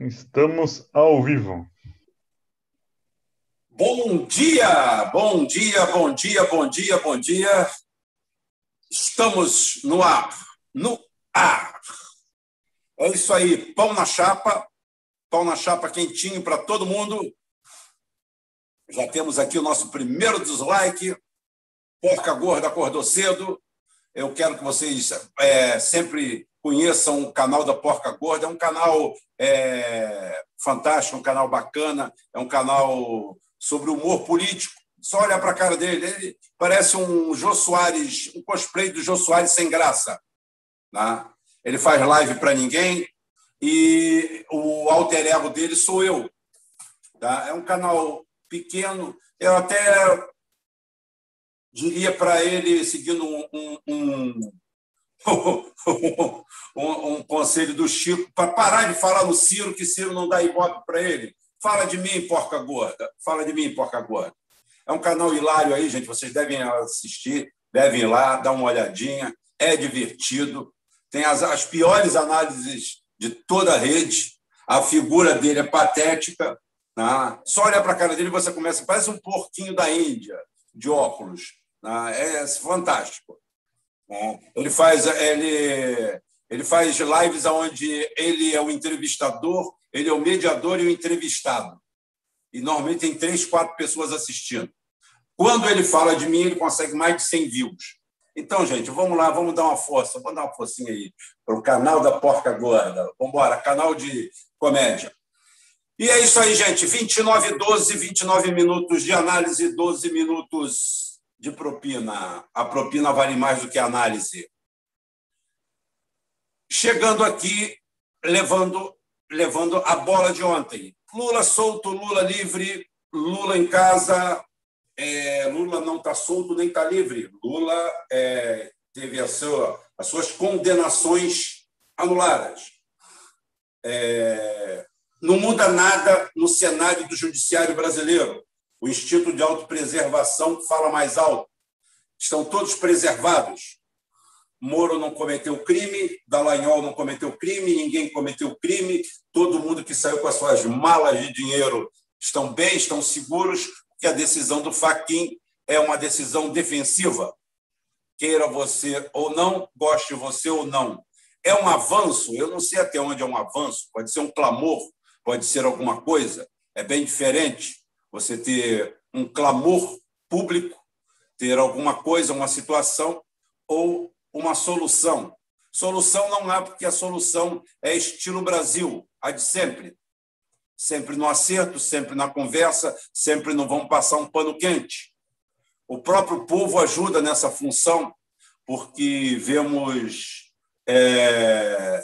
Estamos ao vivo. Bom dia, bom dia, bom dia, bom dia, bom dia. Estamos no ar, no ar. É isso aí, pão na chapa, pão na chapa quentinho para todo mundo. Já temos aqui o nosso primeiro dislike. Porca Gorda acordou cedo. Eu quero que vocês é, sempre conheçam o canal da Porca Gorda. É um canal é, fantástico, um canal bacana, é um canal sobre humor político. Só olhar para a cara dele, ele parece um Jô Soares, um cosplay do Jô Soares sem graça. Né? Ele faz live para ninguém e o alter ego dele sou eu. Tá? É um canal pequeno. Eu até diria para ele, seguindo um, um, um um, um, conselho do Chico para parar de falar no Ciro, que Ciro não dá ibope para ele. Fala de mim, porca gorda. Fala de mim, porca gorda. É um canal hilário aí, gente. Vocês devem assistir, devem ir lá, dar uma olhadinha. É divertido. Tem as, as piores análises de toda a rede. A figura dele é patética. Tá? Só olhar para a cara dele e você começa. Parece um porquinho da Índia, de óculos. Tá? É fantástico. Né? Ele faz, ele, ele faz lives onde ele é o entrevistador, ele é o mediador e o entrevistado. E normalmente tem três, quatro pessoas assistindo. Quando ele fala de mim, ele consegue mais de 100 views. Então, gente, vamos lá, vamos dar uma força, vamos dar uma forcinha aí para o canal da Porca Gorda. Vamos embora, canal de comédia. E é isso aí, gente. 29, 12, 29 minutos de análise, 12 minutos de propina. A propina vale mais do que a análise. Chegando aqui, levando, levando a bola de ontem. Lula solto, Lula livre, Lula em casa. É, Lula não está solto nem está livre. Lula é, teve a sua, as suas condenações anuladas. É, não muda nada no cenário do judiciário brasileiro. O instinto de autopreservação fala mais alto. Estão todos preservados. Moro não cometeu crime, Dallagnol não cometeu crime, ninguém cometeu crime, todo mundo que saiu com as suas malas de dinheiro estão bem, estão seguros, porque a decisão do Faquin é uma decisão defensiva. Queira você ou não, goste você ou não. É um avanço, eu não sei até onde é um avanço, pode ser um clamor, pode ser alguma coisa, é bem diferente você ter um clamor público, ter alguma coisa, uma situação ou uma solução. Solução não há, porque a solução é estilo Brasil, a de sempre. Sempre no acerto, sempre na conversa, sempre não vão passar um pano quente. O próprio povo ajuda nessa função, porque vemos, é,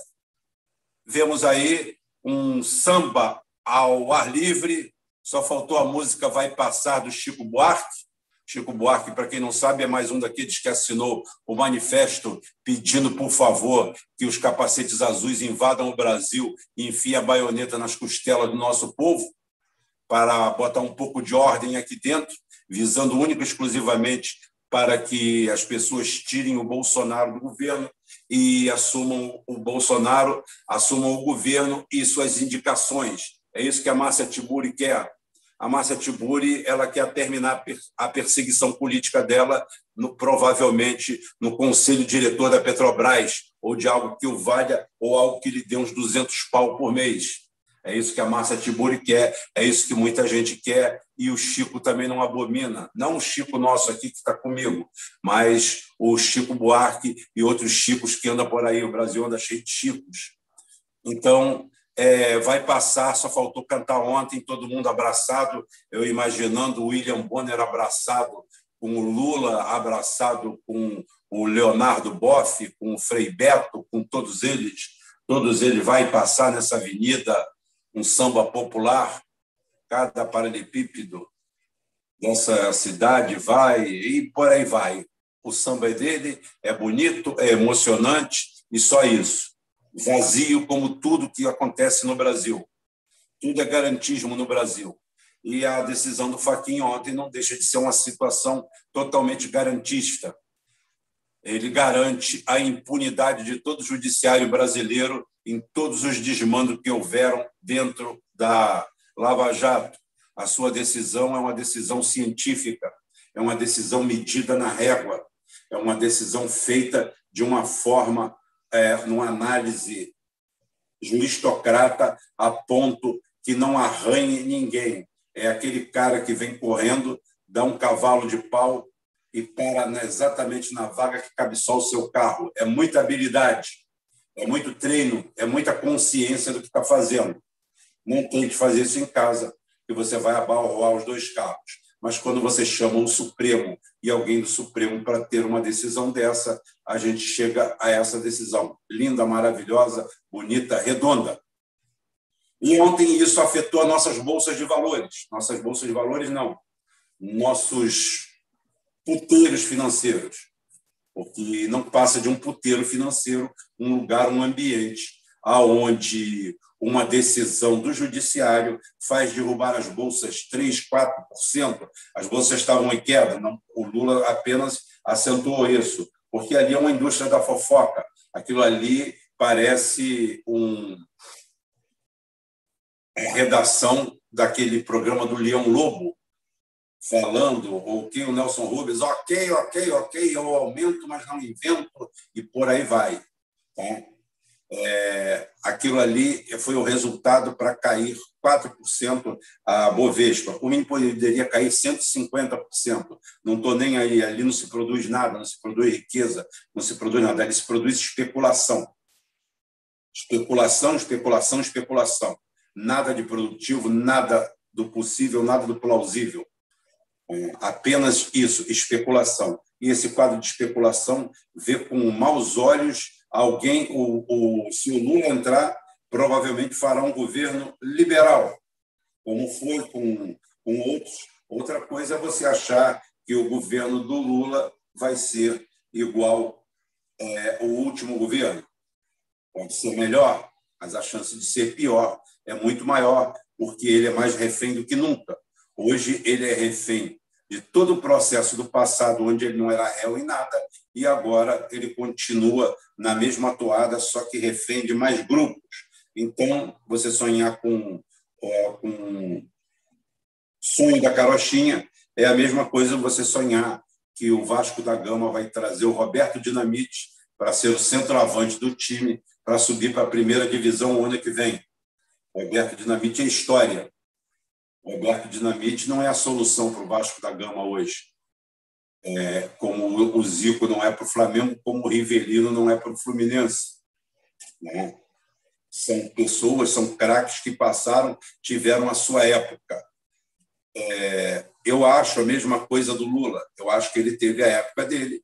vemos aí um samba ao ar livre, só faltou a música Vai Passar do Chico Buarque. Chico Buarque, para quem não sabe, é mais um daqueles que assinou o manifesto pedindo, por favor, que os capacetes azuis invadam o Brasil e enfiem a baioneta nas costelas do nosso povo, para botar um pouco de ordem aqui dentro, visando única e exclusivamente para que as pessoas tirem o Bolsonaro do governo e assumam o Bolsonaro, assumam o governo e suas indicações. É isso que a Márcia Tiburi quer a Márcia Tiburi ela quer terminar a perseguição política dela, no, provavelmente no conselho diretor da Petrobras, ou de algo que o valha, ou algo que lhe dê uns 200 pau por mês. É isso que a Márcia Tiburi quer, é isso que muita gente quer, e o Chico também não abomina. Não o Chico nosso aqui que está comigo, mas o Chico Buarque e outros Chicos que andam por aí. O Brasil anda cheio de Chicos. Então, é, vai passar, só faltou cantar ontem, todo mundo abraçado, eu imaginando o William Bonner abraçado com o Lula, abraçado com o Leonardo Boff, com o Frei Beto, com todos eles, todos eles vai passar nessa avenida um samba popular, cada paralelepípedo dessa cidade vai, e por aí vai. O samba é dele, é bonito, é emocionante, e só isso vazio como tudo que acontece no Brasil. Tudo é garantismo no Brasil. E a decisão do Faquinha ontem não deixa de ser uma situação totalmente garantista. ele garante a impunidade de todo o judiciário brasileiro em todos os desmandos que houveram dentro da Lava Jato. A sua decisão é uma decisão científica, é uma decisão medida na régua, é uma decisão feita de uma forma, é, numa análise juristocrata, a ponto que não arranhe ninguém. É aquele cara que vem correndo, dá um cavalo de pau e para exatamente na vaga que cabe só o seu carro. É muita habilidade, é muito treino, é muita consciência do que está fazendo. Não tente fazer isso em casa, que você vai abalroar os dois carros. Mas quando você chama o Supremo e alguém do Supremo para ter uma decisão dessa, a gente chega a essa decisão linda, maravilhosa, bonita, redonda. E ontem isso afetou nossas bolsas de valores. Nossas bolsas de valores, não. Nossos puteiros financeiros, porque não passa de um puteiro financeiro, um lugar, um ambiente aonde uma decisão do judiciário faz derrubar as bolsas 3, 4%. As bolsas estavam em queda, não, o Lula apenas acentuou isso, porque ali é uma indústria da fofoca. Aquilo ali parece um é, redação daquele programa do Leão Lobo, falando, ou que o Nelson Rubens, ok, ok, ok, eu aumento, mas não invento, e por aí vai. Tá? É, aquilo ali foi o resultado para cair 4% a Bovespa. Por mim, poderia cair 150%. Não estou nem aí. Ali não se produz nada, não se produz riqueza, não se produz nada. Ali se produz especulação. Especulação, especulação, especulação. Nada de produtivo, nada do possível, nada do plausível. É, apenas isso, especulação. E esse quadro de especulação vê com maus olhos alguém, o, o, se o Lula entrar, provavelmente fará um governo liberal, como foi com, com outros. Outra coisa é você achar que o governo do Lula vai ser igual é, o último governo. Pode ser melhor, mas a chance de ser pior é muito maior, porque ele é mais refém do que nunca. Hoje ele é refém de todo o processo do passado, onde ele não era réu em nada, e agora ele continua na mesma toada, só que refém de mais grupos. Então, você sonhar com, com sonho da carochinha é a mesma coisa você sonhar que o Vasco da Gama vai trazer o Roberto Dinamite para ser o centroavante do time para subir para a primeira divisão o ano que vem. Roberto Dinamite é história. Roberto Dinamite não é a solução para o Vasco da Gama hoje. É, como o Zico não é para o Flamengo, como o Rivelino não é para o Fluminense. Né? São pessoas, são craques que passaram, tiveram a sua época. É, eu acho a mesma coisa do Lula. Eu acho que ele teve a época dele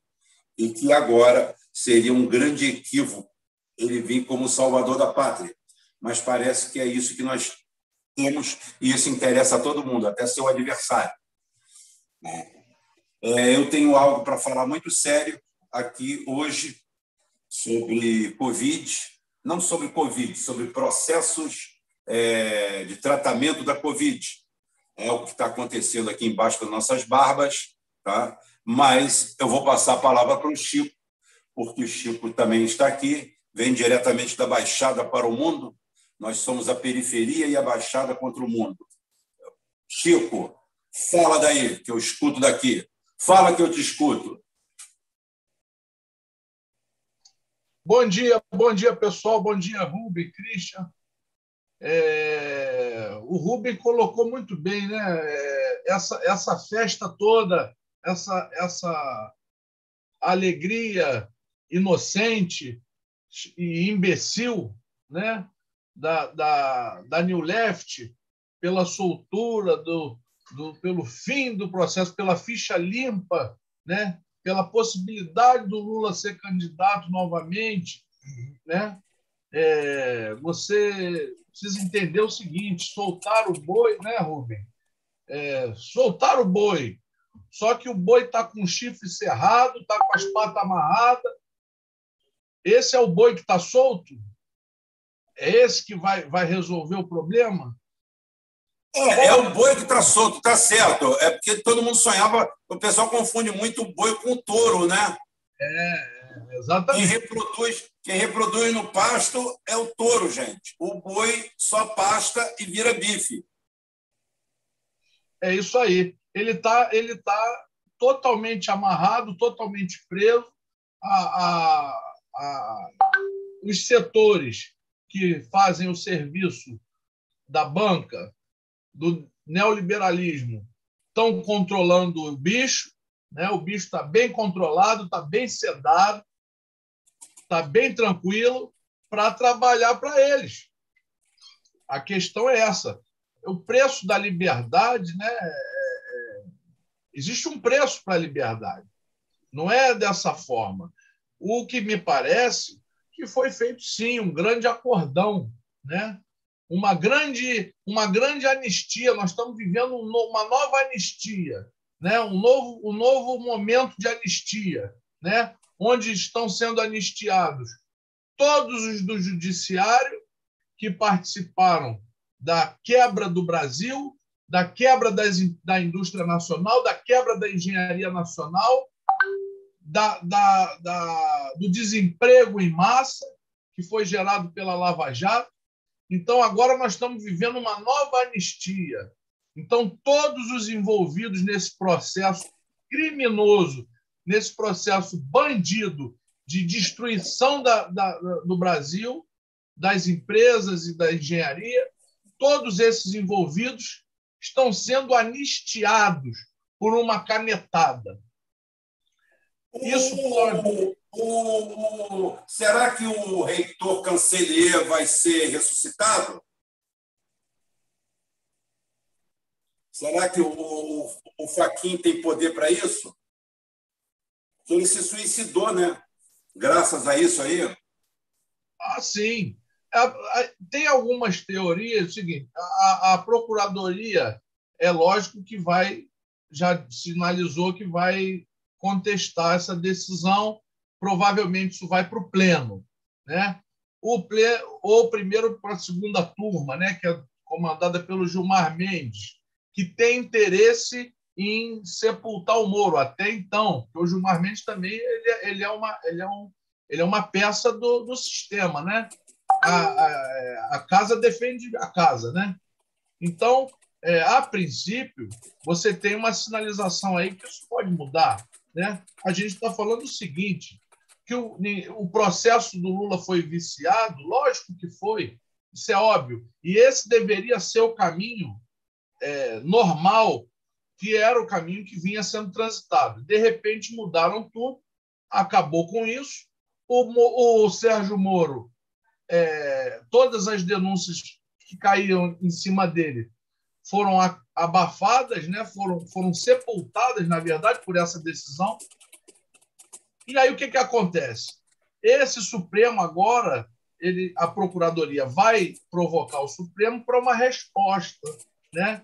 e que agora seria um grande equívoco ele vir como salvador da pátria. Mas parece que é isso que nós temos e isso interessa a todo mundo, até seu adversário. Né? É, eu tenho algo para falar muito sério aqui hoje sobre Covid, não sobre Covid, sobre processos é, de tratamento da Covid. É o que está acontecendo aqui embaixo das nossas barbas, tá? mas eu vou passar a palavra para o Chico, porque o Chico também está aqui, vem diretamente da Baixada para o mundo, nós somos a periferia e a baixada contra o mundo. Chico, fala daí, que eu escuto daqui. Fala que eu te escuto. Bom dia, bom dia, pessoal. Bom dia, Rubem, Christian. É, o Rubem colocou muito bem, né? É, essa, essa festa toda, essa, essa alegria inocente e imbecil, né? da, da, da New Left pela soltura, do, do, pelo fim do processo, pela ficha limpa, né? pela possibilidade do Lula ser candidato novamente. Né? É, você precisa entender o seguinte: soltar o boi, né, Rubem? É, soltar o boi. Só que o boi está com o chifre cerrado, está com as patas amarradas. Esse é o boi que está solto? É esse que vai, vai resolver o problema? É, é o boi que está solto, está certo. É porque todo mundo sonhava, o pessoal confunde muito o boi com o touro, né? É, É, exatamente. Quem reproduz, quem reproduz no pasto é o touro, gente. O boi só pasta e vira bife. É isso aí. Ele está ele tá totalmente amarrado, totalmente preso a, a, a, os setores que fazem o serviço da banca, do neoliberalismo, estão controlando o bicho, né? o bicho está bem controlado, está bem sedado, está bem tranquilo para trabalhar para eles. A questão é essa. O preço da liberdade, né? É, é, existe um preço para a liberdade. Não é dessa forma. O que me parece que foi feito sim um grande acordão, né? Uma grande, uma grande anistia. Nós estamos vivendo uma nova anistia, né? Um novo, um novo momento de anistia, né? Onde estão sendo anistiados todos os do judiciário que participaram da quebra do Brasil, da quebra das, da indústria nacional, da quebra da engenharia nacional, da, da, da, do desemprego em massa que foi gerado pela Lava Jato. Então, agora nós estamos vivendo uma nova anistia. Então, todos os envolvidos nesse processo criminoso, nesse processo bandido de destruição da, da, do Brasil, das empresas e da engenharia, todos esses envolvidos estão sendo anistiados por uma canetada. Isso pode. O, o, será que o reitor Cancelier vai ser ressuscitado? Será que o, o, o Faquin tem poder para isso? Ele se suicidou, né? Graças a isso aí. Ah, sim. Tem algumas teorias. É o seguinte: a, a Procuradoria é lógico que vai, já sinalizou que vai contestar essa decisão. Provavelmente isso vai para o pleno, né? O pleno, ou primeiro para a segunda turma, né? Que é comandada pelo Gilmar Mendes, que tem interesse em sepultar o Moro até então. O Gilmar Mendes também ele, é, ele é uma ele é um ele é uma peça do, do sistema, né? A, a, a casa defende a casa, né? Então, é, a princípio, você tem uma sinalização aí que isso pode mudar. Né? A gente está falando o seguinte: que o, o processo do Lula foi viciado, lógico que foi, isso é óbvio, e esse deveria ser o caminho é, normal, que era o caminho que vinha sendo transitado. De repente mudaram tudo, acabou com isso. O, o Sérgio Moro, é, todas as denúncias que caíam em cima dele foram abafadas, né? foram, foram sepultadas, na verdade, por essa decisão. E aí o que, que acontece? Esse Supremo agora, ele, a Procuradoria vai provocar o Supremo para uma resposta. Né?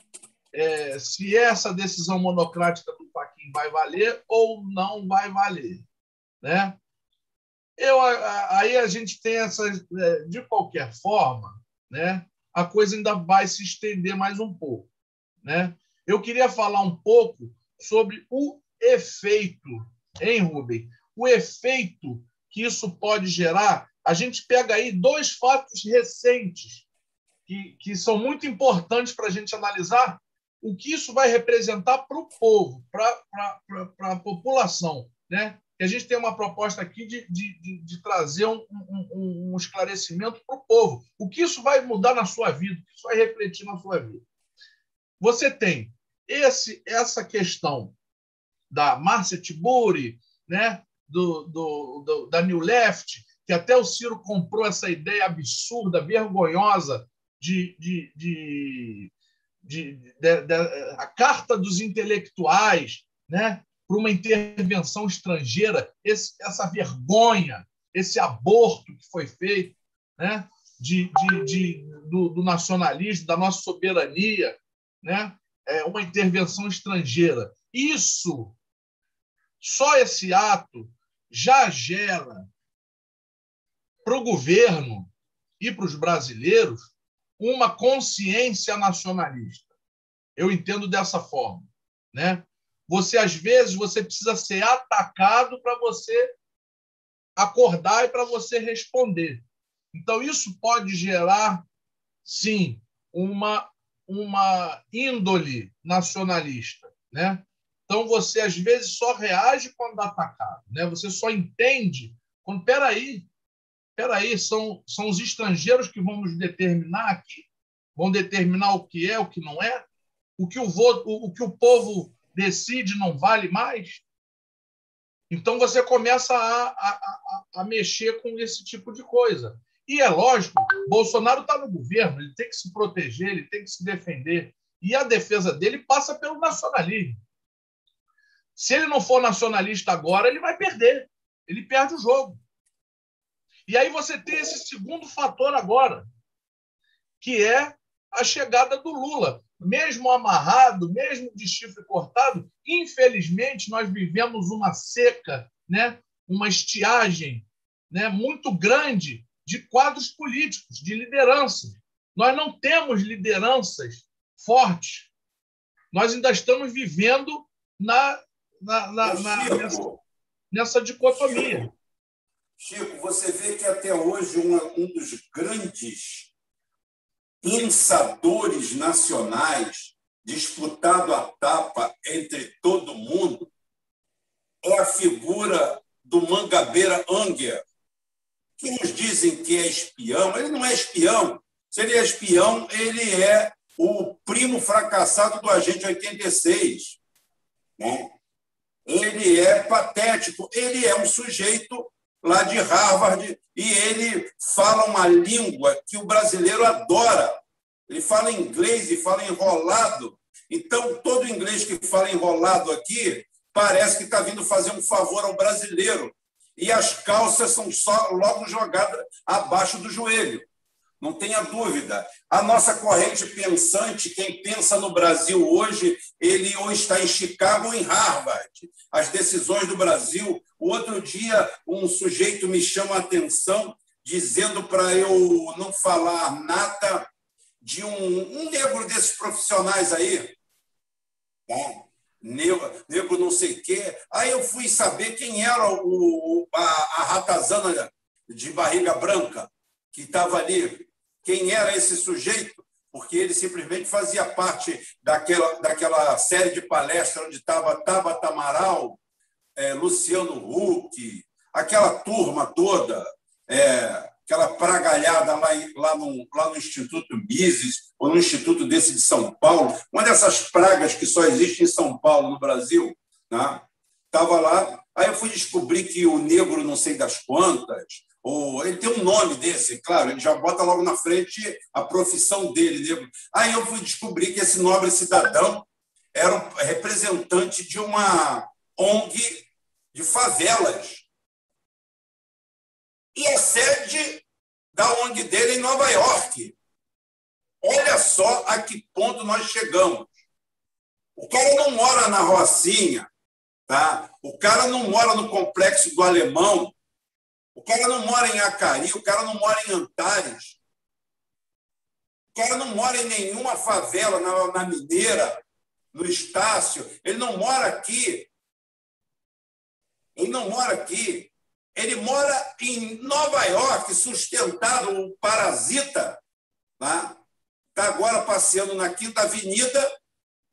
É, se essa decisão monocrática do Paquim vai valer ou não vai valer. Né? Eu, aí a gente tem essa, é, de qualquer forma, né? a coisa ainda vai se estender mais um pouco. Né? Eu queria falar um pouco sobre o efeito, hein, Rubem? O efeito que isso pode gerar. A gente pega aí dois fatos recentes que, que são muito importantes para a gente analisar o que isso vai representar para o povo, para a população. Né? E a gente tem uma proposta aqui de, de, de, de trazer um, um, um esclarecimento para o povo. O que isso vai mudar na sua vida, o que isso vai refletir na sua vida. Você tem esse, essa questão da Márcia Tiburi, né? Do, do, do, da New Left, que até o Ciro comprou essa ideia absurda, vergonhosa de, de, de, de, de, a carta dos intelectuais, né? por uma intervenção estrangeira, esse, essa vergonha, esse aborto que foi feito né, de do, do, nacionalismo, da nossa soberania, né, é uma intervenção estrangeira. Isso, só esse ato, já gera para o governo e para os brasileiros uma consciência nacionalista. Eu entendo dessa forma. Né? Você às vezes você precisa ser atacado para você acordar e para você responder. Então, isso pode gerar, sim, uma, uma índole nacionalista. Né? Então, você, às vezes, só reage quando atacado. Né? Você só entende quando, peraí, peraí, são, são os estrangeiros que vão nos determinar aqui, vão determinar o que é, o que não é, o que o, voto, o, o que o povo decide não vale mais. Então você começa a, a, a, a mexer com esse tipo de coisa. E é lógico, Bolsonaro está no governo, ele tem que se proteger, ele tem que se defender. E a defesa dele passa pelo nacionalismo. Se ele não for nacionalista agora, ele vai perder. Ele perde o jogo. E aí você tem esse segundo fator agora, que é a chegada do Lula mesmo amarrado, mesmo de chifre cortado, infelizmente nós vivemos uma seca, né? uma estiagem né? muito grande de quadros políticos, de lideranças. Nós não temos lideranças fortes. Nós ainda estamos vivendo na, na, na, na nessa, nessa, dicotomia. Chico, Chico, você vê que até hoje um, um dos grandes pensadores nacionais, disputado a tapa entre todo mundo, é a figura do Mangabeira Anger, que nos dizem que é espião. Ele não é espião. Se ele é espião, ele é o primo fracassado do agente 86. Né? Ele é patético. Ele é um sujeito lá de Harvard, e ele fala uma língua que o brasileiro adora. Ele fala inglês e fala enrolado. Então, todo inglês que fala enrolado aqui parece que está vindo fazer um favor ao brasileiro. E as calças são só logo jogadas abaixo do joelho não tenha dúvida. A nossa corrente pensante, quem pensa no Brasil hoje, ele ou está em Chicago ou em Harvard. As decisões do Brasil. O outro dia, um sujeito me chama a atenção dizendo para eu não falar nada de um, um negro desses profissionais aí. Né? Negro, negro não sei o quê. Aí eu fui saber quem era o, a, a ratazana de barriga branca que estava ali quem era esse sujeito, porque ele simplesmente fazia parte daquela, daquela série de palestras onde estava Tabata Amaral, é, Luciano Huck, aquela turma toda, é, aquela pragalhada lá, lá, no, lá no Instituto Mises, ou no Instituto desse de São Paulo, uma dessas pragas que só existe em São Paulo, no Brasil, né? lá. Aí eu fui descobrir que o negro não sei das quantas, ou ele tem um nome desse, claro, ele já bota logo na frente a profissão dele. Aí eu fui descobrir que esse nobre cidadão era um representante de uma ONG de favelas. E é sede da ONG dele em Nova York. Olha só a que ponto nós chegamos. O cara não mora na Rocinha, tá? o cara não mora no complexo do Alemão, o cara não mora em Acari, o cara não mora em Antares. O cara não mora em nenhuma favela na, na Mineira, no Estácio. Ele não mora aqui. Ele não mora aqui. Ele mora em Nova York, sustentado, o parasita. Está tá agora passeando na Quinta Avenida,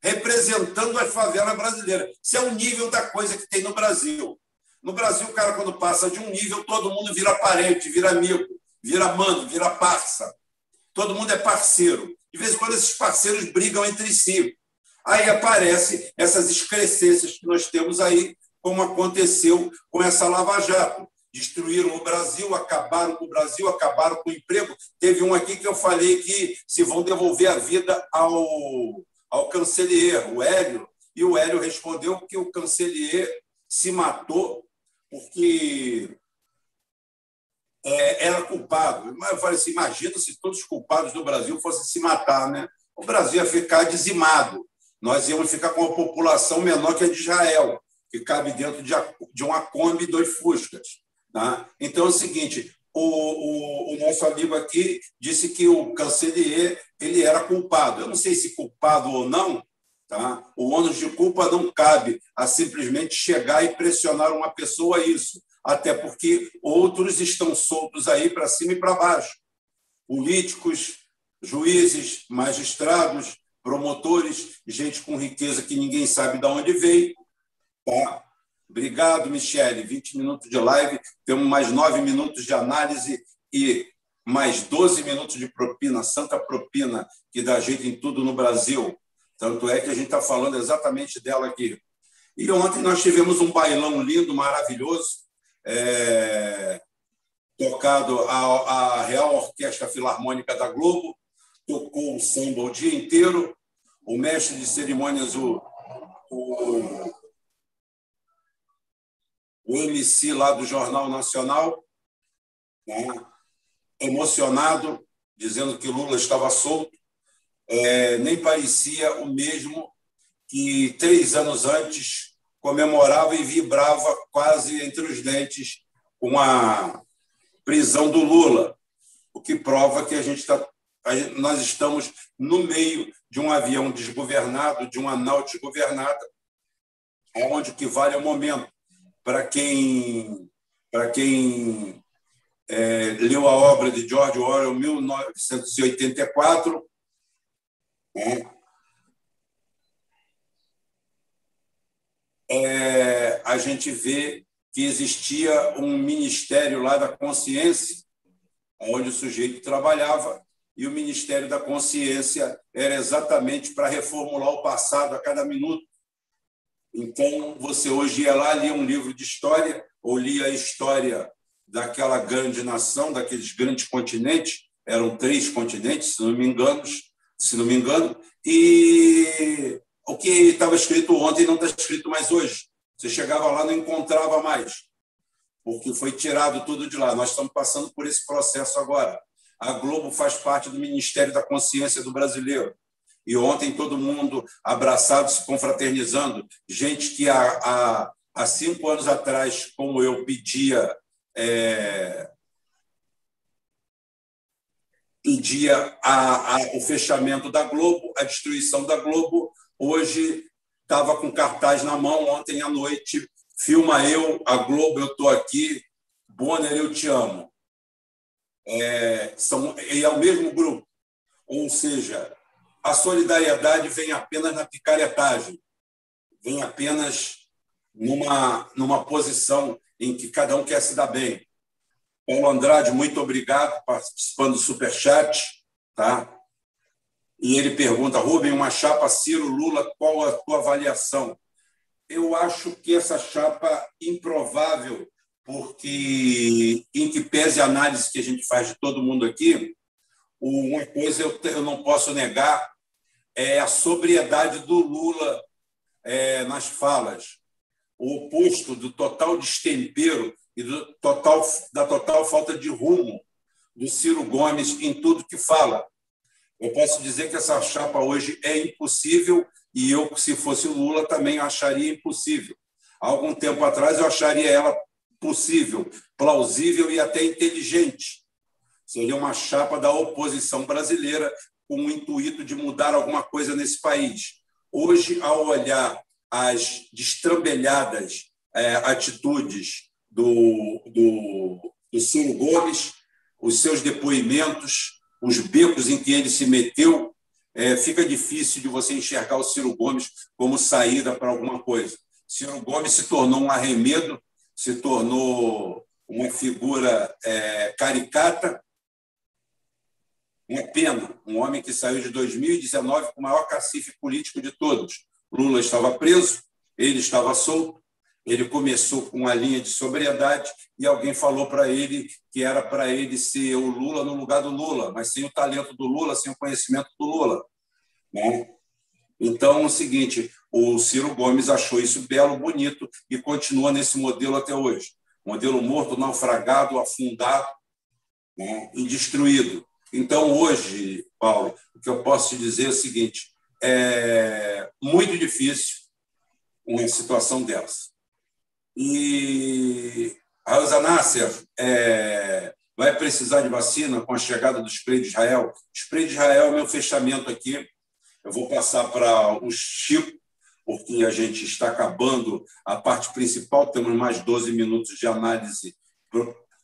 representando as favelas brasileiras. Isso é o nível da coisa que tem no Brasil. No Brasil, o cara, quando passa de um nível, todo mundo vira parente, vira amigo, vira mano, vira parça. Todo mundo é parceiro. De vez em quando, esses parceiros brigam entre si. Aí aparecem essas excrescências que nós temos aí, como aconteceu com essa Lava Jato. Destruíram o Brasil, acabaram com o Brasil, acabaram com o emprego. Teve um aqui que eu falei que se vão devolver a vida ao, ao cancelier, o Hélio, e o Hélio respondeu que o cancelier se matou porque é, era culpado. Mas eu falei assim: imagina se todos os culpados do Brasil fossem se matar, né? O Brasil ia ficar dizimado. Nós íamos ficar com uma população menor que a de Israel, que cabe dentro de, de uma Kombi e dois Fuscas. Tá? Então é o seguinte: o, o, o, nosso amigo aqui disse que o cancelier ele era culpado. Eu não sei se culpado ou não, Tá? O ônus de culpa não cabe a simplesmente chegar e pressionar uma pessoa a isso. até porque outros estão soltos aí para cima e para baixo. Políticos, juízes, magistrados, promotores, gente com riqueza que ninguém sabe de onde veio. Tá? Obrigado, Michele. 20 minutos de live, temos mais nove minutos de análise e mais 12 minutos de propina, santa propina, que dá jeito em tudo no Brasil. Tanto é que a gente está falando exatamente dela aqui. E ontem nós tivemos um bailão lindo, maravilhoso, é, tocado a, a, Real Orquestra Filarmônica da Globo, tocou o samba o dia inteiro. O mestre de cerimônias, o, o, o MC lá do Jornal Nacional, né, emocionado, dizendo que Lula estava solto, é, nem parecia o mesmo que três anos antes comemorava e vibrava quase entre os dentes com a prisão do Lula, o que prova que a gente está nós estamos no meio de um avião desgovernado, de uma nau desgovernada, onde o que vale é o momento. Para quem, para quem é, leu a obra de George Orwell, 1984, né? é, a gente vê que existia um ministério lá da consciência, onde o sujeito trabalhava, e o Ministério da Consciência era exatamente para reformular o passado a cada minuto. Então, você hoje ia lá, lia um livro de história, ou lia a história daquela grande nação, daqueles grandes continentes, eram três continentes, se não me engano, se não me engano, e o que estava escrito ontem não está escrito mais hoje. Você chegava lá não encontrava mais, porque foi tirado tudo de lá. Nós estamos passando por esse processo agora. A Globo faz parte do Ministério da Consciência do brasileiro. E ontem todo mundo abraçado, se confraternizando. Gente que há, há, há cinco anos atrás, como eu, pedia é, pedia a, a, o fechamento da Globo, a destruição da Globo. Hoje estava com cartaz na mão ontem à noite. Filma eu, a Globo, eu estou aqui. Bonner, eu te amo. É, são, e é o mesmo grupo. Ou seja, a solidariedade vem apenas na picaretagem, vem apenas numa, numa posição em que cada um quer se dar bem. Paulo Andrade, muito obrigado participando do Superchat. Tá? E ele pergunta, Rubem, uma chapa Ciro-Lula, qual a tua avaliação? Eu acho que essa chapa improvável, porque em que pese a análise que a gente faz de todo mundo aqui, uma coisa eu, eu não posso negar é a sobriedade do Lula é, nas falas, o oposto do total destempero e do total, da total falta de rumo do Ciro Gomes em tudo que fala. Eu posso dizer que essa chapa hoje é impossível e eu, se fosse Lula, também acharia impossível. Há algum tempo atrás, eu acharia ela possível, plausível e até inteligente. Seria uma chapa da oposição brasileira com o intuito de mudar alguma coisa nesse país. Hoje, ao olhar as destrambelhadas é, atitudes do, do, do Gomes, os seus depoimentos, os becos em que ele se meteu, é, fica difícil de você enxergar o Ciro Gomes como saída para alguma coisa. Ciro Gomes se tornou um arremedo, se tornou uma figura é, caricata. Uma pena, um homem que saiu de 2019 com o maior cacife político de todos. Lula estava preso, ele estava solto, ele começou com uma linha de sobriedade e alguém falou para ele que era para ele ser o Lula no lugar do Lula, mas sem o talento do Lula, sem o conhecimento do Lula. Né? Então, é o seguinte, o Ciro Gomes achou isso belo, bonito e continua nesse modelo até hoje. Modelo morto, naufragado, afundado né? destruído. Então, hoje, Paulo, o que eu posso te dizer é o seguinte: é muito difícil uma situação dessa. E a Nasser é, vai precisar de vacina com a chegada do spray de Israel. O spray de Israel é meu fechamento aqui. Eu vou passar para o Chico. porque a gente está acabando a parte principal, temos mais 12 minutos de análise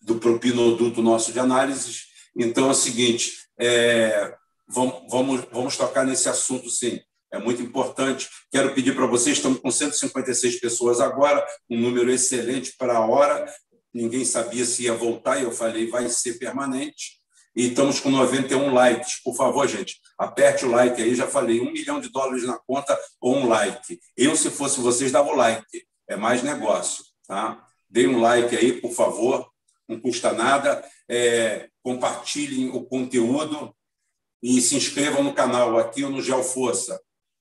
do propinoduto nosso de análises. Então é o seguinte, é, vamos, vamos, vamos tocar nesse assunto sim. É muito importante. Quero pedir para vocês, estamos com 156 pessoas agora, um número excelente para a hora. Ninguém sabia se ia voltar, e eu falei, vai ser permanente. E estamos com 91 likes. Por favor, gente, aperte o like aí. Já falei, um milhão de dólares na conta ou um like. Eu, se fosse vocês, dava o like. É mais negócio. Tá? Dê um like aí, por favor. Não custa nada. É, compartilhem o conteúdo e se inscrevam no canal aqui ou no Geoforça.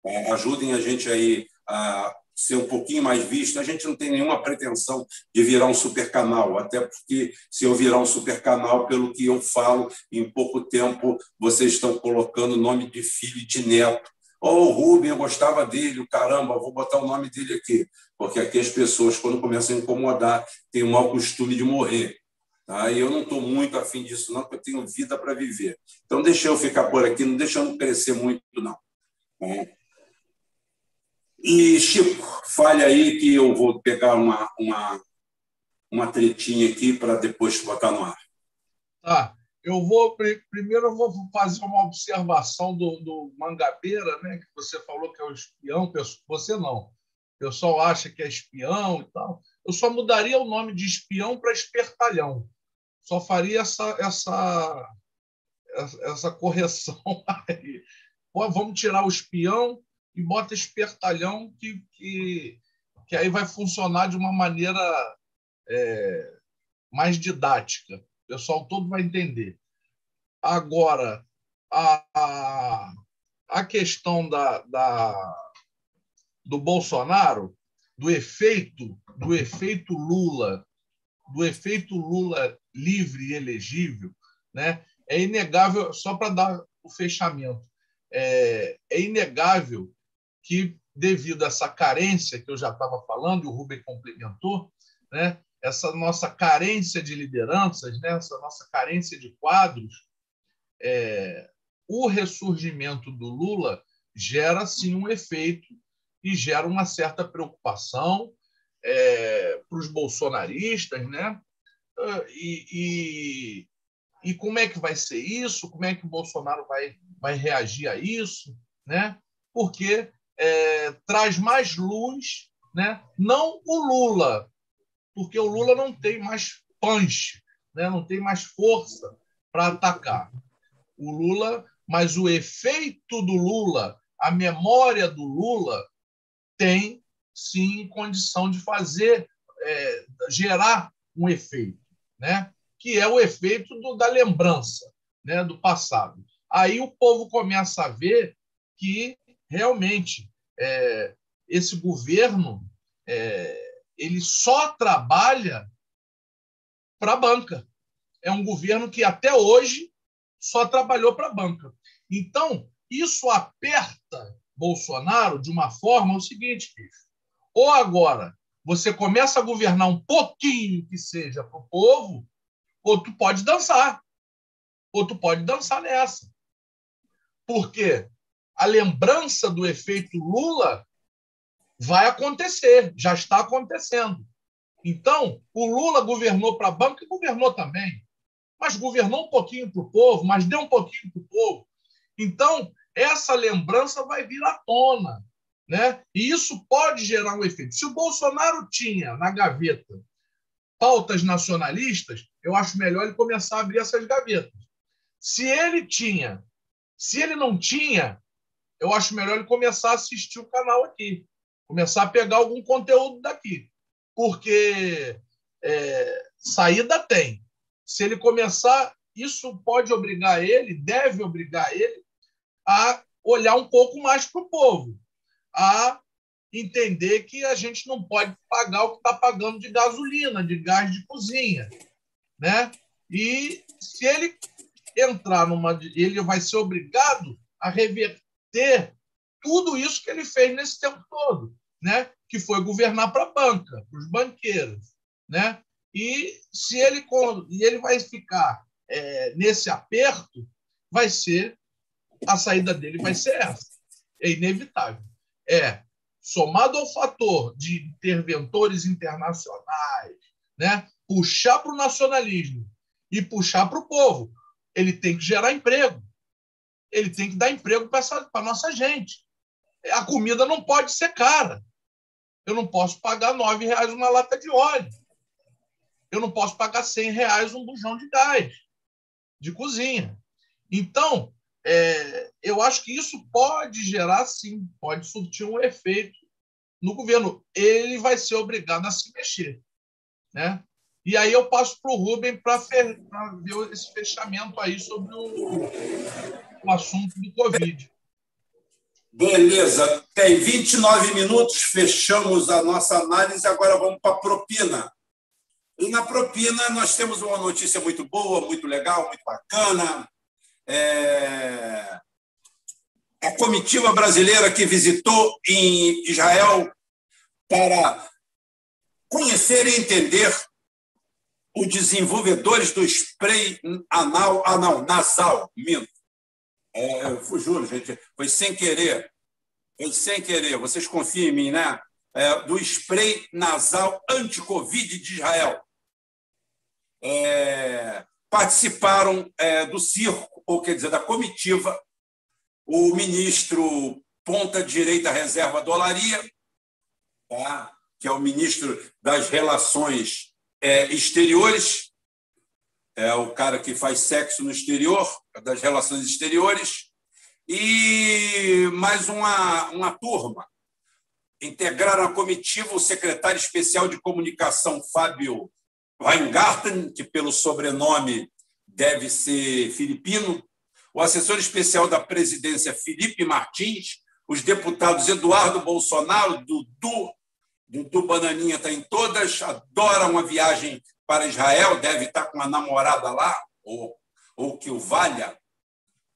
É, ajudem a gente aí a ser um pouquinho mais visto. A gente não tem nenhuma pretensão de virar um super canal, até porque se eu virar um super canal, pelo que eu falo, em pouco tempo vocês estão colocando nome de filho e de neto. Oh, o Rubem, eu gostava dele, caramba, vou botar o nome dele aqui. Porque aqui as pessoas, quando começam a incomodar, têm o mau costume de morrer. Tá? E eu não estou muito afim disso, não, porque eu tenho vida para viver. Então, deixa eu ficar por aqui, não deixa eu crescer muito, não. É. E, Chico, fale aí que eu vou pegar uma, uma, uma tretinha aqui para depois botar no ar. Tá. Eu vou primeiro eu vou fazer uma observação do, do Mangabeira, né? Que você falou que é o espião, você não. O pessoal acha que é espião e tal. Eu só mudaria o nome de espião para espertalhão. Só faria essa essa essa correção aí. Pô, vamos tirar o espião e bota espertalhão que, que, que aí vai funcionar de uma maneira é, mais didática. O pessoal todo vai entender. Agora, a, a, a questão da, da, do Bolsonaro, do efeito, do efeito Lula, do efeito Lula livre e elegível, né? é inegável, só para dar o fechamento, é, é inegável que, devido a essa carência que eu já estava falando, e o Rubem complementou, né, essa nossa carência de lideranças, né, essa nossa carência de quadros, é, o ressurgimento do Lula gera, sim, um efeito e gera uma certa preocupação é, para os bolsonaristas, né? E, e, e, como é que vai ser isso? Como é que o Bolsonaro vai, vai reagir a isso? Né? Porque é, traz mais luz, né? não o Lula, porque o Lula não tem mais punch, né? não tem mais força para atacar. O Lula, mas o efeito do Lula, a memória do Lula, tem sim condição de fazer, é, gerar um efeito, né? que é o efeito do, da lembrança né? do passado. Aí o povo começa a ver que realmente é, esse governo é, ele só trabalha para a banca. É um governo que até hoje só trabalhou para a banca. Então, isso aperta Bolsonaro de uma forma o seguinte. Ou agora você começa a governar um pouquinho que seja para o povo, ou tu pode dançar. Ou tu pode dançar nessa. Por quê? A lembrança do efeito Lula vai acontecer, já está acontecendo. Então, o Lula governou para a banca e governou também, mas governou um pouquinho para o povo, mas deu um pouquinho para o povo. Então, essa lembrança vai vir à tona. Né? E isso pode gerar um efeito. Se o Bolsonaro tinha na gaveta pautas nacionalistas, eu acho melhor ele começar a abrir essas gavetas. Se ele tinha, se ele não tinha, eu acho melhor ele começar a assistir o canal aqui, começar a pegar algum conteúdo daqui, porque é, saída tem. Se ele começar, isso pode obrigar ele, deve obrigar ele a olhar um pouco mais para o povo, a entender que a gente não pode pagar o que está pagando de gasolina, de gás de cozinha, né? E se ele entrar numa, ele vai ser obrigado a reverter ter tudo isso que ele fez nesse tempo todo, né? que foi governar para a banca, para os banqueiros. Né? E se ele, e ele vai ficar é, nesse aperto, vai ser a saída dele vai ser essa. É inevitável. É somado ao fator de interventores internacionais, né, puxar para o nacionalismo e puxar para o povo, ele tem que gerar emprego. Ele tem que dar emprego para a nossa gente. A comida não pode ser cara. Eu não posso pagar nove reais uma lata de óleo. Eu não posso pagar cem reais um bujão de gás de cozinha. Então, é, eu acho que isso pode gerar, sim, pode surtir um efeito no governo. Ele vai ser obrigado a se mexer. Né? E aí eu passo para o Rubem para ver esse fechamento aí sobre o, o assunto do Covid. Beleza, tem 29 minutos, fechamos a nossa análise, agora vamos para a propina. E na propina nós temos uma notícia muito boa, muito legal, muito bacana. É... A comitiva brasileira que visitou em Israel para conhecer e entender os desenvolvedores do spray anal, anal nasal, minto. É, juro, gente, foi sem querer. Foi sem querer. Vocês confiam em mim, né? É, do spray nasal anti-Covid de Israel. É, participaram é, do circo, ou quer dizer, da comitiva, o ministro ponta-direita reserva dolaria, tá? que é o ministro das Relações é, Exteriores, é o cara que faz sexo no exterior, das relações exteriores, e mais uma, uma turma. Integraram a comitiva o secretário especial de comunicação, Fábio Weingarten, que pelo sobrenome deve ser filipino, o assessor especial da presidência, Felipe Martins, os deputados Eduardo Bolsonaro, Dudu, Dudu Bananinha está em todas, adora uma viagem para Israel, deve estar com uma namorada lá, ou, ou que o valha.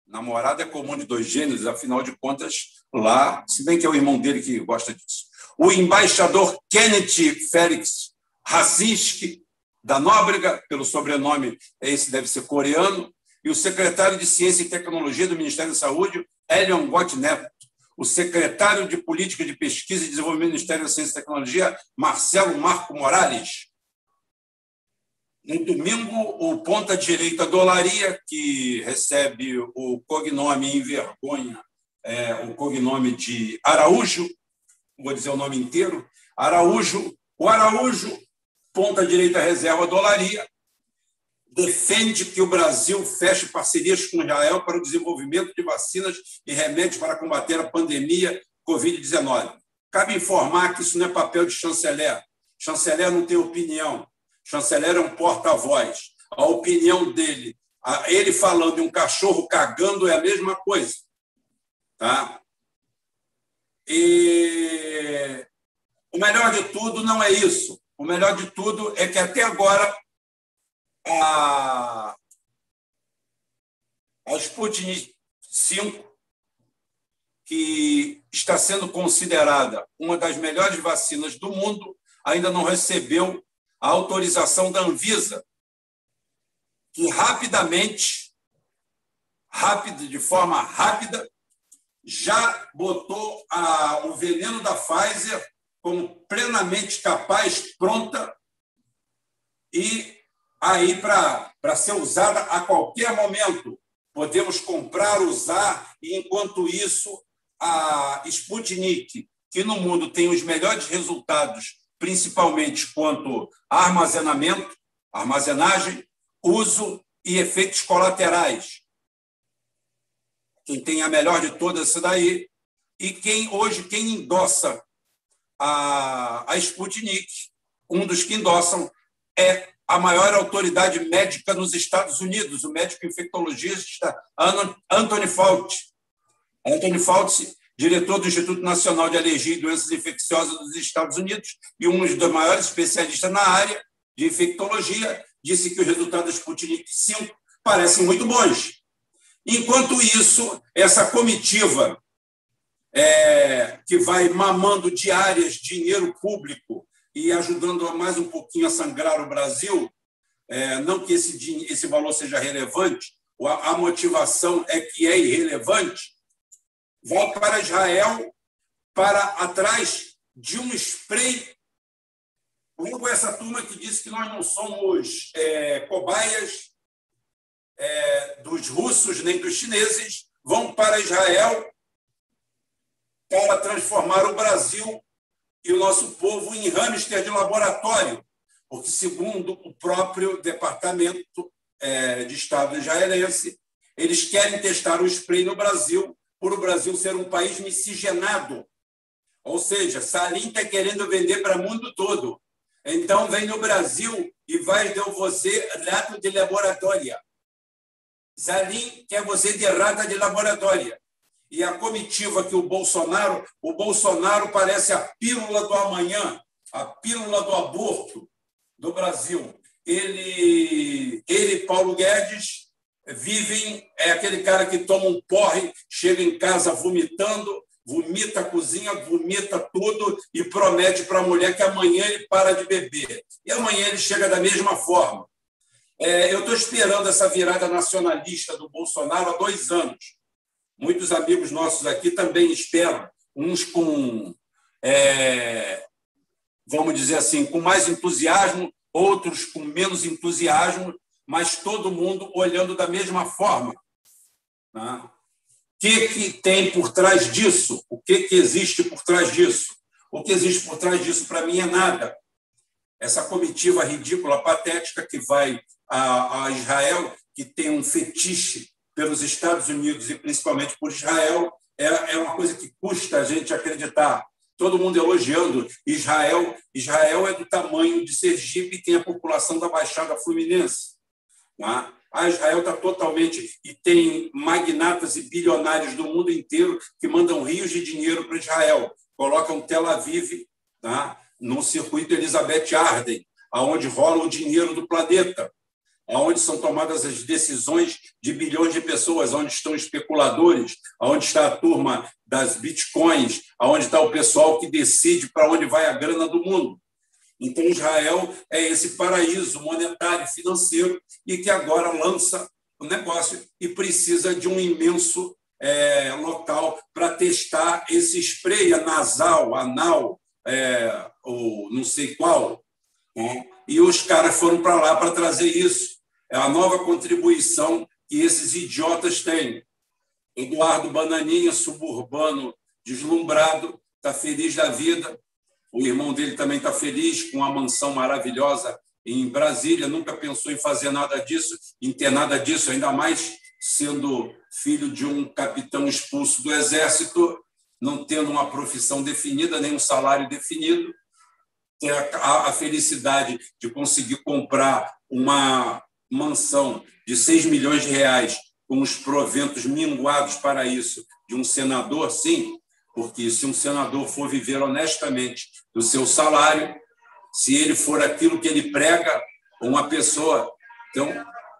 Namorada é comum de dois gêneros, afinal de contas, lá, se bem que é o irmão dele que gosta disso. O embaixador Kenneth Félix Racinski, da Nóbrega, pelo sobrenome, esse deve ser coreano, e o secretário de Ciência e Tecnologia do Ministério da Saúde, Elion Gott Neto, o secretário de Política de Pesquisa e Desenvolvimento do Ministério da Ciência e Tecnologia, Marcelo Marco Morales, no domingo, o ponta-direita Dolaria, que recebe o cognome em vergonha, é, o cognome de Araújo, vou dizer o nome inteiro, Araújo, o Araújo, ponta-direita reserva Dolaria, defende que o Brasil feche parcerias com Israel para o desenvolvimento de vacinas e remédios para combater a pandemia Covid-19. Cabe informar que isso não é papel de chanceler. Chanceler não tem opinião chanceler é um porta-voz. A opinião dele, ele falando de um cachorro cagando é a mesma coisa. Tá? E o melhor de tudo não é isso. O melhor de tudo é que até agora a, a Sputnik 5, que está sendo considerada uma das melhores vacinas do mundo, ainda não recebeu a autorização da Anvisa, que rapidamente, rápido, de forma rápida, já botou a, o veneno da Pfizer como plenamente capaz, pronta e aí para ser usada a qualquer momento. Podemos comprar, usar, e enquanto isso, a Sputnik, que no mundo tem os melhores resultados principalmente quanto a armazenamento, armazenagem, uso e efeitos colaterais. Quem tem a melhor de todas isso daí e quem hoje quem endossa a, a Sputnik, um dos que endossam é a maior autoridade médica nos Estados Unidos, o médico infectologista Anthony Fauci. Anthony Fauci diretor do Instituto Nacional de Alergia e Doenças Infecciosas dos Estados Unidos e um dos maiores especialistas na área de infectologia, disse que os resultados do Sputnik 5 parecem muito bons. Enquanto isso, essa comitiva é, que vai mamando diárias dinheiro público e ajudando mais um pouquinho a sangrar o Brasil, é, não que esse, esse valor seja relevante, a, a motivação é que é irrelevante, vai para Israel para atrás de um spray. Logo, essa turma que disse que nós não somos é, cobaias é, dos russos nem dos chineses, vão para Israel para transformar o Brasil e o nosso povo em hamster de laboratório, porque, segundo o próprio Departamento é, de Estado israelense, eles querem testar o spray no Brasil, por o Brasil ser um país miscigenado. Ou seja, Salim está querendo vender para o mundo todo. Então, vem no Brasil e vai dar você rato de laboratório. Salim quer você de rata de laboratório e a comitiva que o Bolsonaro, o Bolsonaro parece a pílula do amanhã, a pílula do aborto do Brasil. Ele, ele Paulo Guedes, vivem, é aquele cara que toma um porre, chega em casa vomitando, vomita a cozinha, vomita tudo e promete para a mulher que amanhã ele para de beber. E amanhã ele chega da mesma forma. É, eu estou esperando essa virada nacionalista do Bolsonaro há dois anos. Muitos amigos nossos aqui também esperam, uns com, é, vamos dizer assim, com mais entusiasmo, outros com menos entusiasmo, mas todo mundo olhando da mesma forma. Né? O que, que tem por trás disso? O que, que existe por trás disso? O que existe por trás disso, para mim, é nada. Essa comitiva ridícula, patética, que vai a, a Israel, que tem um fetiche pelos Estados Unidos e principalmente por Israel, é, é uma coisa que custa a gente acreditar. Todo mundo elogiando Israel. Israel é do tamanho de Sergipe tem a população da Baixada Fluminense. Tá? A Israel está totalmente. E tem magnatas e bilionários do mundo inteiro que mandam rios de dinheiro para Israel. Colocam Tel Aviv tá? no circuito Elizabeth Arden, aonde rola o dinheiro do planeta onde são tomadas as decisões de bilhões de pessoas, onde estão especuladores, onde está a turma das bitcoins, onde está o pessoal que decide para onde vai a grana do mundo. Então, Israel é esse paraíso monetário, financeiro, e que agora lança o negócio e precisa de um imenso é, local para testar esse spray nasal, anal, é, ou não sei qual. Né? E os caras foram para lá para trazer isso. É a nova contribuição que esses idiotas têm. Eduardo Bananinha, suburbano, deslumbrado, está feliz da vida. O irmão dele também está feliz com uma mansão maravilhosa em Brasília. Nunca pensou em fazer nada disso, em ter nada disso, ainda mais sendo filho de um capitão expulso do Exército, não tendo uma profissão definida, nem um salário definido. Ter a, a felicidade de conseguir comprar uma mansão de 6 milhões de reais com os proventos minguados para isso de um senador, sim, porque se um senador for viver honestamente do seu salário, se ele for aquilo que ele prega, uma pessoa. Então,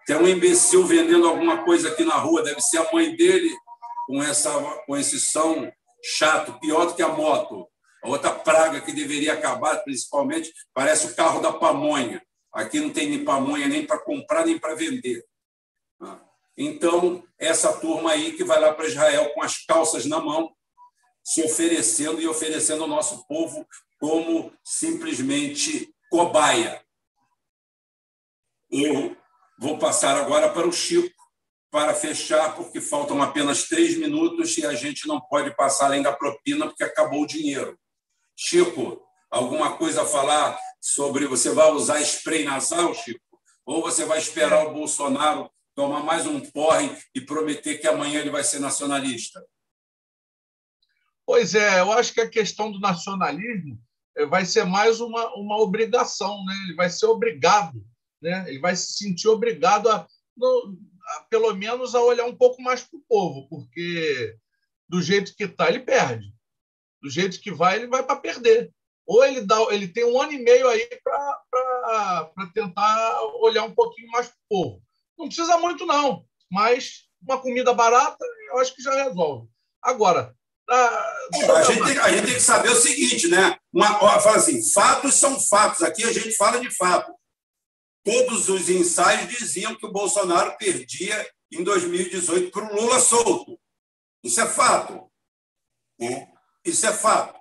tem um imbecil vendendo alguma coisa aqui na rua, deve ser a mãe dele com, essa, com esse som chato, pior do que a moto. A outra praga que deveria acabar, principalmente, parece o carro da pamonha. Aqui não tem nem pamonha nem para comprar nem para vender. Ah, então, essa turma aí que vai lá para Israel com as calças na mão, se oferecendo e oferecendo ao nosso povo como simplesmente cobaia. Eu vou passar agora para o Chico para fechar, porque faltam apenas três minutos e a gente não pode passar além da propina, porque acabou o dinheiro. Chico, alguma coisa a falar sobre você vai usar spray nasal, Chico, ou você vai esperar o Bolsonaro tomar mais um porre e prometer que amanhã ele vai ser nacionalista? Pois é, eu acho que a questão do nacionalismo eh, vai ser mais uma, uma obrigação, né? Ele vai ser obrigado, né? Ele vai se sentir obrigado a, no, a pelo menos a olhar um pouco mais para o povo, porque do jeito que está ele perde, do jeito que vai ele vai para perder ou ele dá, ele tem um ano e meio aí para tentar olhar um pouquinho mais para o povo. Não precisa muito, não, mas uma comida barata, eu acho que já resolve. Agora, a, gente, tem, a gente tem que saber o seguinte, né? Uma, fala assim, fatos são fatos. Aqui a gente fala de fato. Todos os ensaios diziam que o Bolsonaro perdia em 2018 para o Lula solto. Isso é fato. Né? Isso é fato.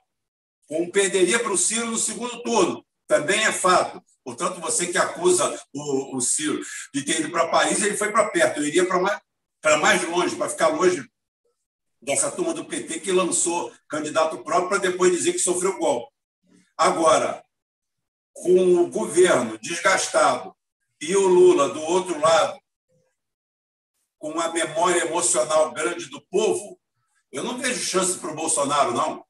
Como perderia para o Ciro no segundo turno, também é fato. Portanto, você que acusa o, o Ciro de ter ido para Paris, ele foi para perto. Eu iria para mais, para mais longe, para ficar longe dessa turma do PT que lançou candidato próprio para depois dizer que sofreu golpe. Agora, com o governo desgastado e o Lula do outro lado, com uma memória emocional grande do povo, eu não vejo chance para o Bolsonaro, não.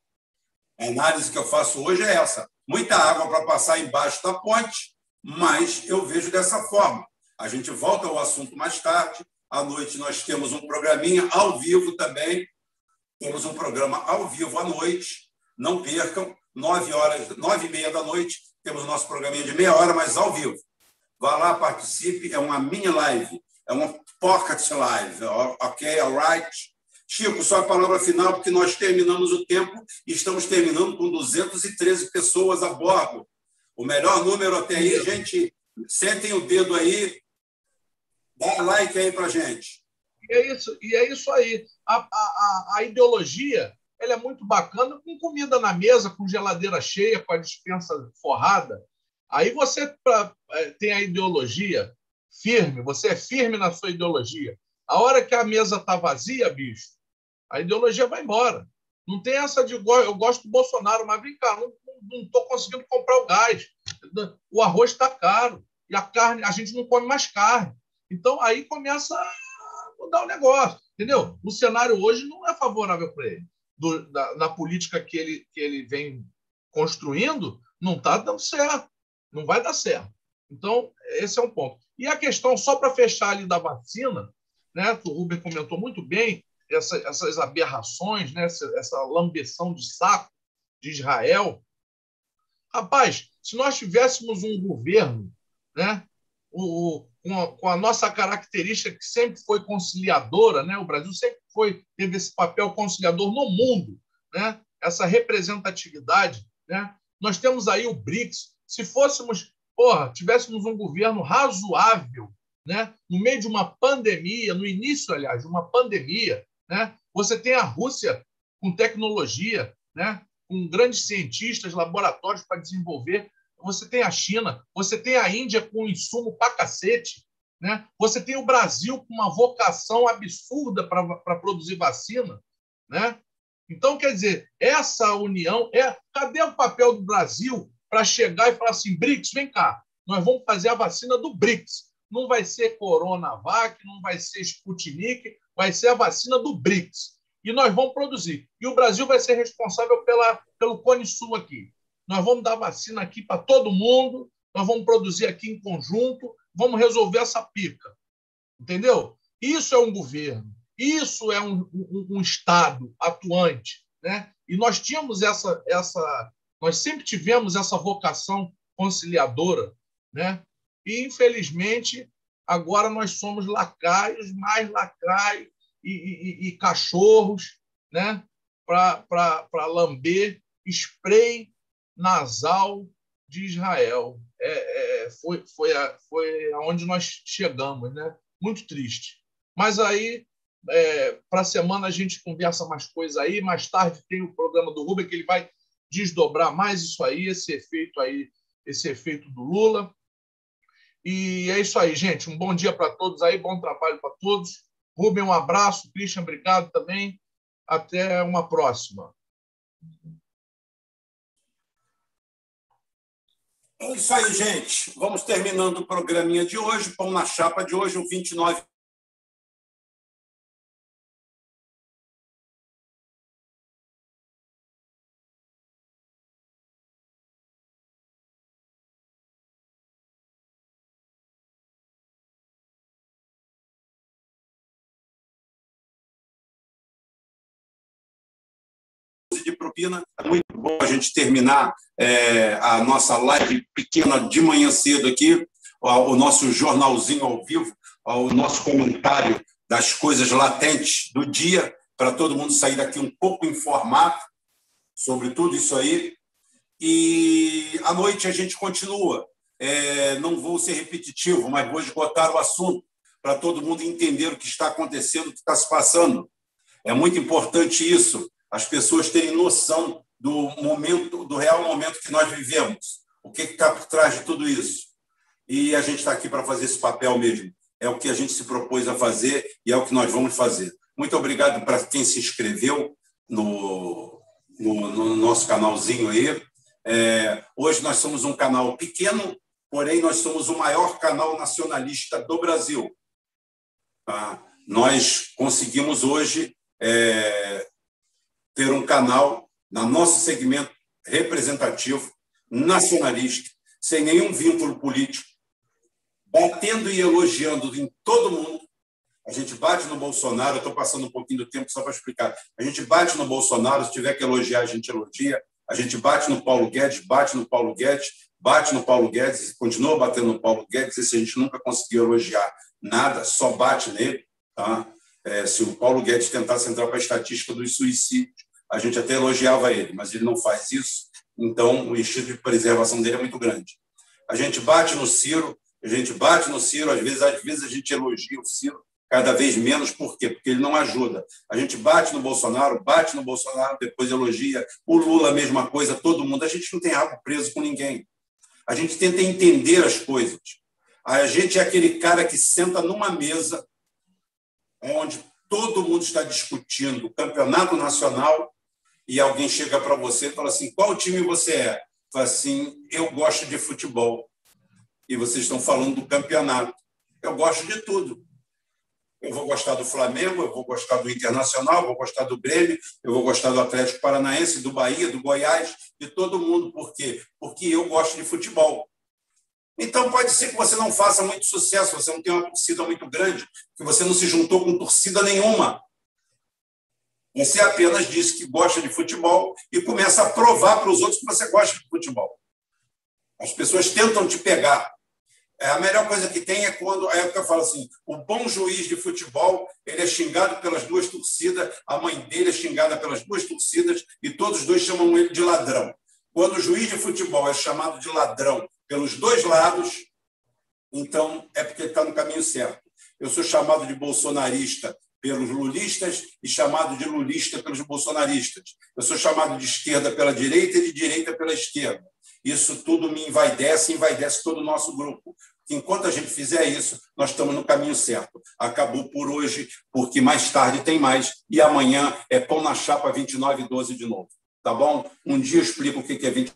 A análise que eu faço hoje é essa. Muita água para passar embaixo da ponte, mas eu vejo dessa forma. A gente volta ao assunto mais tarde. À noite nós temos um programinha ao vivo também. Temos um programa ao vivo à noite. Não percam, nove horas, nove e meia da noite, temos o nosso programinha de meia hora, mas ao vivo. Vá lá, participe. É uma mini live, é uma pocket live, ok? Alright? Chico, só a palavra final, porque nós terminamos o tempo e estamos terminando com 213 pessoas a bordo. O melhor número até aí, gente, sentem o dedo aí, dá like aí para gente. E é isso, e é isso aí. A, a, a ideologia ela é muito bacana com comida na mesa, com geladeira cheia, com a dispensa forrada. Aí você pra, é, tem a ideologia firme, você é firme na sua ideologia. A hora que a mesa está vazia, bicho, a ideologia vai embora. Não tem essa de eu gosto do Bolsonaro, mas vem cá, não estou conseguindo comprar o gás. O arroz está caro e a carne, a gente não come mais carne. Então aí começa a mudar o negócio, entendeu? O cenário hoje não é favorável para ele do, da, na política que ele, que ele vem construindo, não está dando certo. Não vai dar certo. Então, esse é um ponto. E a questão, só para fechar ali da vacina, né, o Ruben comentou muito bem, essa, essas aberrações, né, essa, essa lambeção de saco de Israel. Rapaz, se nós tivéssemos um governo né, o, com, a, com a nossa característica que sempre foi conciliadora, né, o Brasil sempre foi teve esse papel conciliador no mundo, né? essa representatividade. Né? Nós temos aí o BRICS. Se fôssemos, porra, tivéssemos um governo razoável, né? no meio de uma pandemia, no início, aliás, de uma pandemia, né? você tem a Rússia com tecnologia, né? com grandes cientistas, laboratórios para desenvolver. Você tem a China, você tem a Índia com insumo para cacete, né? Você tem o Brasil com uma vocação absurda para produzir vacina. Né? Então, quer dizer, essa união. é Cadê o papel do Brasil para chegar e falar assim: BRICS, vem cá, nós vamos fazer a vacina do BRICS. Não vai ser Coronavac, não vai ser Sputnik, vai ser a vacina do BRICS. E nós vamos produzir. E o Brasil vai ser responsável pela, pelo Cone Sul aqui. Nós vamos dar vacina aqui para todo mundo, nós vamos produzir aqui em conjunto, vamos resolver essa pica. Entendeu? Isso é um governo, isso é um, um, um Estado atuante. Né? E nós tínhamos essa, essa, nós sempre tivemos essa vocação conciliadora. Né? E, infelizmente, agora nós somos lacaios, mais lacaios e, e, e cachorros né? para lamber spray nasal de Israel. É, é, foi, foi, a, foi aonde nós chegamos, né? Muito triste. Mas aí, é, para a semana, a gente conversa mais coisas aí. Mais tarde tem o programa do Rubem, que ele vai desdobrar mais isso aí, esse efeito aí, esse efeito do Lula. E é isso aí, gente. Um bom dia para todos aí, bom trabalho para todos. Rubem, um abraço. Christian, obrigado também. Até uma próxima. É isso aí, gente. Vamos terminando o programinha de hoje. Pão na chapa de hoje, o 29 propina. É muito bom a gente terminar é, a nossa live pequena de manhã cedo aqui, o nosso jornalzinho ao vivo, o nosso comentário das coisas latentes do dia, para todo mundo sair daqui um pouco informado sobre tudo isso aí. E à noite a gente continua. É, não vou ser repetitivo, mas vou esgotar o assunto para todo mundo entender o que está acontecendo, o que está se passando. É muito importante isso as pessoas terem noção do momento, do real momento que nós vivemos, o que está por trás de tudo isso. E a gente está aqui para fazer esse papel mesmo. É o que a gente se propôs a fazer e é o que nós vamos fazer. Muito obrigado para quem se inscreveu no, no, no nosso canalzinho aí. É, hoje nós somos um canal pequeno, porém nós somos o maior canal nacionalista do Brasil. Tá? Nós conseguimos hoje é, ter um canal no nosso segmento representativo, nacionalista, sem nenhum vínculo político, batendo e elogiando em todo mundo. A gente bate no Bolsonaro, estou passando um pouquinho do tempo só para explicar. A gente bate no Bolsonaro, se tiver que elogiar, a gente elogia. A gente bate no Paulo Guedes, bate no Paulo Guedes, bate no Paulo Guedes, continua batendo no Paulo Guedes. Esse a gente nunca conseguiu elogiar nada, só bate nele. Tá? É, se o Paulo Guedes tentasse entrar para a estatística dos suicídios, a gente até elogiava ele, mas ele não faz isso. Então, o instinto de preservação dele é muito grande. A gente bate no Ciro, a gente bate no Ciro, às vezes, às vezes a gente elogia o Ciro, cada vez menos, por quê? Porque ele não ajuda. A gente bate no Bolsonaro, bate no Bolsonaro, depois elogia. O Lula, a mesma coisa, todo mundo. A gente não tem rabo preso com ninguém. A gente tenta entender as coisas. A gente é aquele cara que senta numa mesa onde todo mundo está discutindo o campeonato nacional e alguém chega para você e fala assim: qual time você é? Fala assim: eu gosto de futebol. E vocês estão falando do campeonato. Eu gosto de tudo. Eu vou gostar do Flamengo, eu vou gostar do Internacional, eu vou gostar do Grêmio, eu vou gostar do Atlético Paranaense, do Bahia, do Goiás, de todo mundo. Por quê? Porque eu gosto de futebol. Então, pode ser que você não faça muito sucesso, você não tem uma torcida muito grande, que você não se juntou com torcida nenhuma. Você apenas disse que gosta de futebol e começa a provar para os outros que você gosta de futebol. As pessoas tentam te pegar. É, a melhor coisa que tem é quando é que eu falo assim: o bom juiz de futebol ele é xingado pelas duas torcidas, a mãe dele é xingada pelas duas torcidas e todos os dois chamam ele de ladrão. Quando o juiz de futebol é chamado de ladrão pelos dois lados, então é porque ele está no caminho certo. Eu sou chamado de bolsonarista pelos lulistas e chamado de lulista pelos bolsonaristas. Eu sou chamado de esquerda pela direita e de direita pela esquerda. Isso tudo me envaidece envaidece todo o nosso grupo. Enquanto a gente fizer isso, nós estamos no caminho certo. Acabou por hoje, porque mais tarde tem mais, e amanhã é pão na chapa 29 e 12 de novo. Tá bom? Um dia eu explico o que é 29